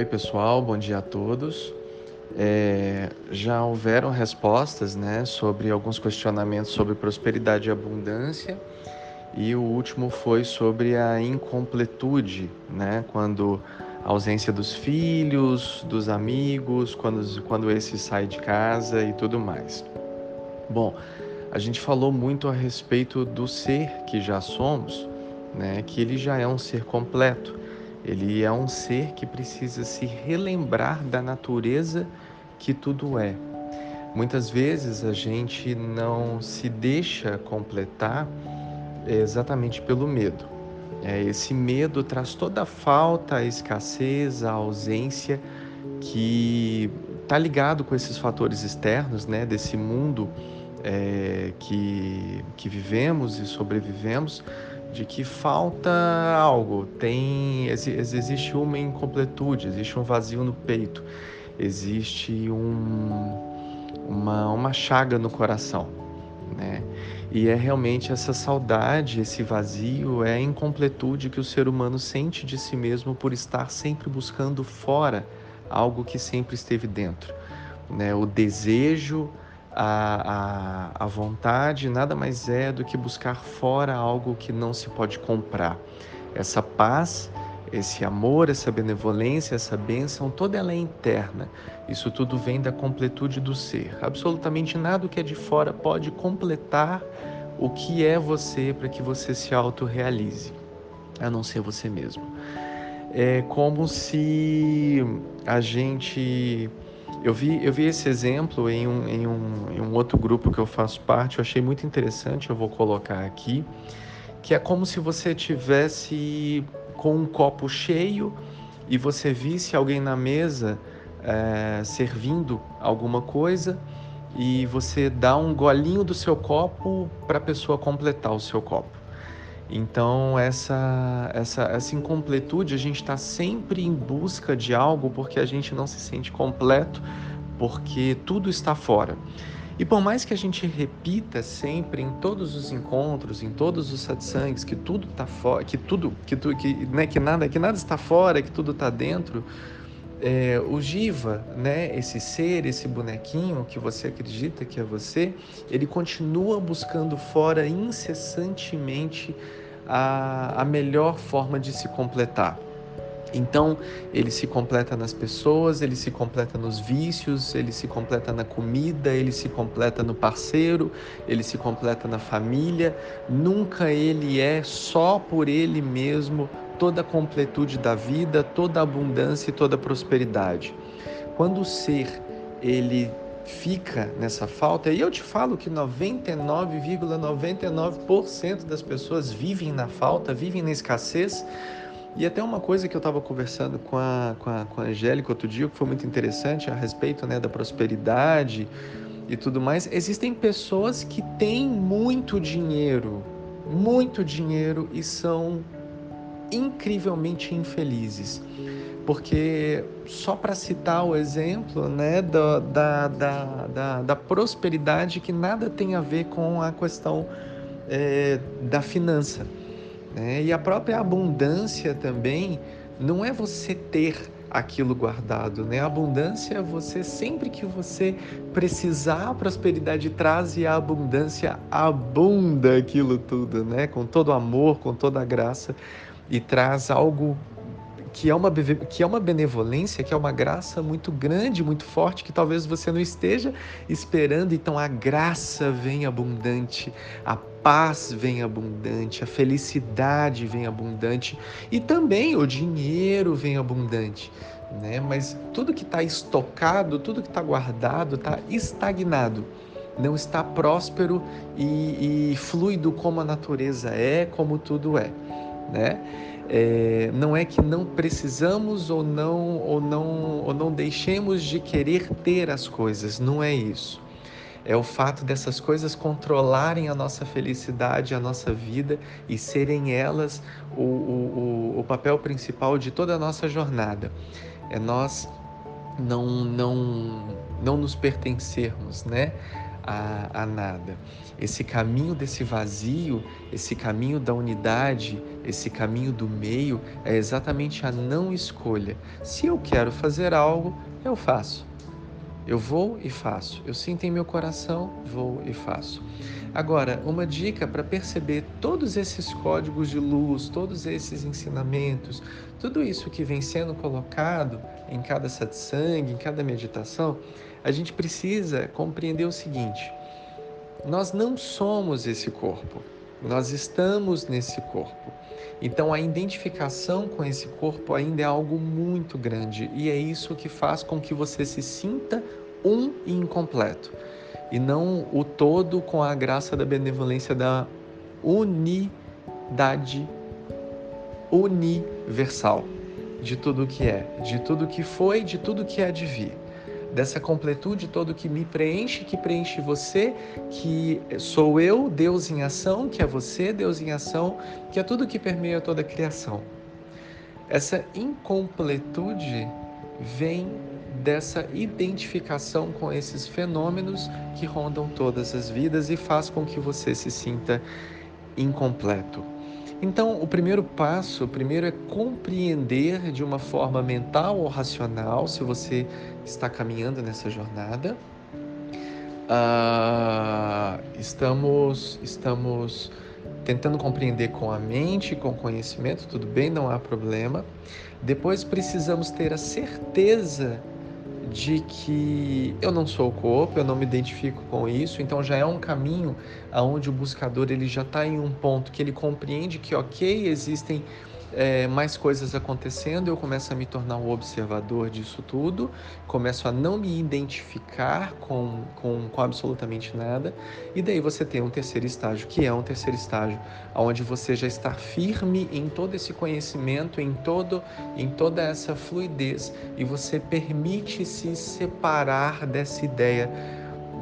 Oi, pessoal, bom dia a todos. É, já houveram respostas né, sobre alguns questionamentos sobre prosperidade e abundância, e o último foi sobre a incompletude, né, quando a ausência dos filhos, dos amigos, quando, quando esse sai de casa e tudo mais. Bom, a gente falou muito a respeito do ser que já somos, né, que ele já é um ser completo. Ele é um ser que precisa se relembrar da natureza que tudo é. Muitas vezes a gente não se deixa completar exatamente pelo medo. É, esse medo traz toda a falta, a escassez, a ausência que está ligado com esses fatores externos, né, desse mundo é, que, que vivemos e sobrevivemos, de que falta algo, tem existe uma incompletude, existe um vazio no peito, existe um, uma, uma chaga no coração, né? E é realmente essa saudade, esse vazio, é a incompletude que o ser humano sente de si mesmo por estar sempre buscando fora algo que sempre esteve dentro. Né? O desejo, a, a, a vontade nada mais é do que buscar fora algo que não se pode comprar. Essa paz, esse amor, essa benevolência, essa bênção, toda ela é interna. Isso tudo vem da completude do ser. Absolutamente nada que é de fora pode completar o que é você para que você se autorrealize, a não ser você mesmo. É como se a gente eu vi, eu vi esse exemplo em um, em, um, em um outro grupo que eu faço parte, eu achei muito interessante, eu vou colocar aqui, que é como se você tivesse com um copo cheio e você visse alguém na mesa é, servindo alguma coisa e você dá um golinho do seu copo para a pessoa completar o seu copo. Então, essa, essa, essa incompletude, a gente está sempre em busca de algo porque a gente não se sente completo, porque tudo está fora. E por mais que a gente repita sempre em todos os encontros, em todos os satsangs, que tudo está fora, que tudo, que, tu, que, né, que nada, que nada está fora, que tudo está dentro, é, o Jiva, né, esse ser, esse bonequinho que você acredita que é você, ele continua buscando fora incessantemente a, a melhor forma de se completar. Então, ele se completa nas pessoas, ele se completa nos vícios, ele se completa na comida, ele se completa no parceiro, ele se completa na família. Nunca ele é só por ele mesmo toda a completude da vida, toda a abundância e toda a prosperidade. Quando o ser ele fica nessa falta, e eu te falo que 99,99% ,99 das pessoas vivem na falta, vivem na escassez. E até uma coisa que eu estava conversando com a, com, a, com a Angélica outro dia, que foi muito interessante a respeito né, da prosperidade e tudo mais. Existem pessoas que têm muito dinheiro, muito dinheiro e são incrivelmente infelizes. Porque, só para citar o exemplo né, da, da, da, da, da prosperidade, que nada tem a ver com a questão é, da finança. Né? E a própria abundância também não é você ter aquilo guardado, né? A abundância é você sempre que você precisar, a prosperidade traz e a abundância abunda aquilo tudo, né? Com todo amor, com toda graça e traz algo que é uma que é uma benevolência, que é uma graça muito grande, muito forte que talvez você não esteja esperando, então a graça vem abundante, a paz vem abundante, a felicidade vem abundante e também o dinheiro vem abundante. Né? Mas tudo que está estocado, tudo que está guardado, está estagnado não está próspero e, e, fluido como a natureza é, como tudo é né? É, não é que não precisamos ou não ou não ou não deixemos de querer ter as coisas, não é isso. É o fato dessas coisas controlarem a nossa felicidade, a nossa vida e serem elas o, o, o, o papel principal de toda a nossa jornada. É nós não não não nos pertencermos, né? A, a nada. Esse caminho desse vazio, esse caminho da unidade, esse caminho do meio é exatamente a não escolha. Se eu quero fazer algo, eu faço. Eu vou e faço. Eu sinto em meu coração, vou e faço. Agora, uma dica para perceber todos esses códigos de luz, todos esses ensinamentos, tudo isso que vem sendo colocado em cada satsang, em cada meditação, a gente precisa compreender o seguinte: nós não somos esse corpo, nós estamos nesse corpo. Então a identificação com esse corpo ainda é algo muito grande. E é isso que faz com que você se sinta um e incompleto. E não o todo com a graça da benevolência da unidade universal. De tudo que é, de tudo que foi, de tudo que é de vir dessa completude todo que me preenche, que preenche você, que sou eu, Deus em ação, que é você, Deus em ação, que é tudo que permeia toda a criação. Essa incompletude vem dessa identificação com esses fenômenos que rondam todas as vidas e faz com que você se sinta incompleto. Então, o primeiro passo, o primeiro é compreender de uma forma mental ou racional, se você está caminhando nessa jornada. Uh, estamos, estamos tentando compreender com a mente, com conhecimento, tudo bem, não há problema. Depois precisamos ter a certeza de que eu não sou o corpo, eu não me identifico com isso, então já é um caminho aonde o buscador ele já está em um ponto que ele compreende que ok existem é, mais coisas acontecendo, eu começo a me tornar um observador disso tudo, começo a não me identificar com, com, com absolutamente nada, e daí você tem um terceiro estágio, que é um terceiro estágio, onde você já está firme em todo esse conhecimento, em, todo, em toda essa fluidez, e você permite se separar dessa ideia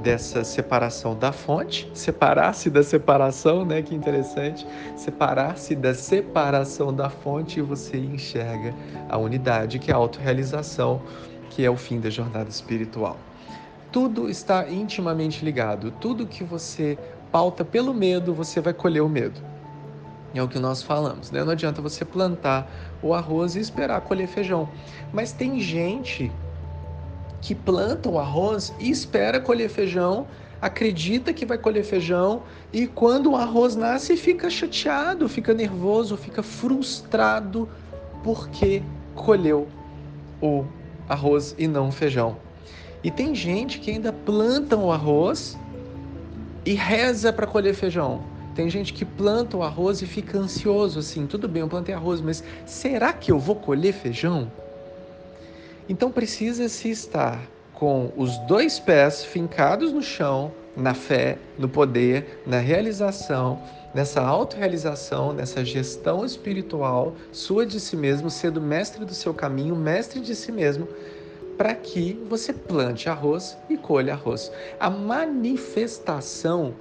dessa separação da fonte, separar-se da separação, né? Que interessante, separar-se da separação da fonte e você enxerga a unidade, que é a autorrealização, que é o fim da jornada espiritual. Tudo está intimamente ligado. Tudo que você pauta pelo medo, você vai colher o medo. É o que nós falamos, né? Não adianta você plantar o arroz e esperar colher feijão. Mas tem gente que planta o arroz e espera colher feijão, acredita que vai colher feijão e quando o arroz nasce fica chateado, fica nervoso, fica frustrado porque colheu o arroz e não o feijão. E tem gente que ainda planta o arroz e reza para colher feijão. Tem gente que planta o arroz e fica ansioso assim, tudo bem, eu plantei arroz, mas será que eu vou colher feijão? Então precisa-se estar com os dois pés fincados no chão, na fé, no poder, na realização, nessa autorrealização, nessa gestão espiritual sua de si mesmo, sendo mestre do seu caminho, mestre de si mesmo, para que você plante arroz e colha arroz. A manifestação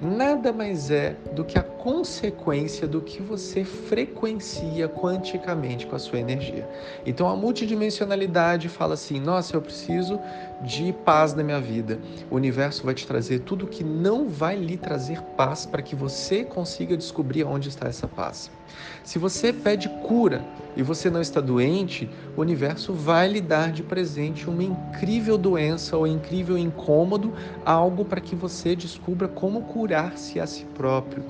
nada mais é do que a consequência do que você frequencia quanticamente com a sua energia. Então a multidimensionalidade fala assim: nossa, eu preciso de paz na minha vida. O universo vai te trazer tudo que não vai lhe trazer paz para que você consiga descobrir onde está essa paz. Se você pede cura e você não está doente, o universo vai lhe dar de presente uma incrível doença ou incrível incômodo, algo para que você descubra como curar-se a si próprio.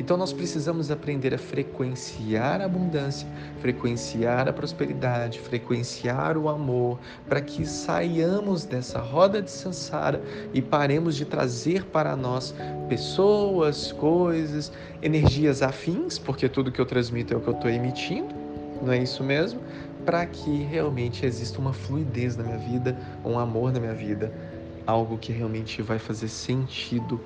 Então nós precisamos aprender a frequenciar a abundância, frequenciar a prosperidade, frequenciar o amor, para que saiamos dessa roda de sansara e paremos de trazer para nós pessoas, coisas, energias afins, porque tudo que eu transmito é o que eu estou emitindo, não é isso mesmo? Para que realmente exista uma fluidez na minha vida, um amor na minha vida, algo que realmente vai fazer sentido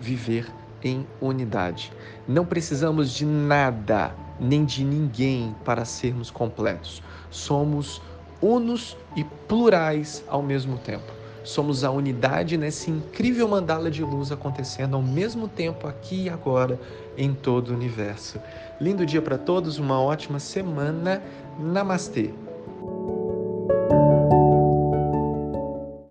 viver em unidade. Não precisamos de nada nem de ninguém para sermos completos. Somos unos e plurais ao mesmo tempo. Somos a unidade nesse incrível mandala de luz acontecendo ao mesmo tempo aqui e agora em todo o universo. Lindo dia para todos, uma ótima semana. Namastê.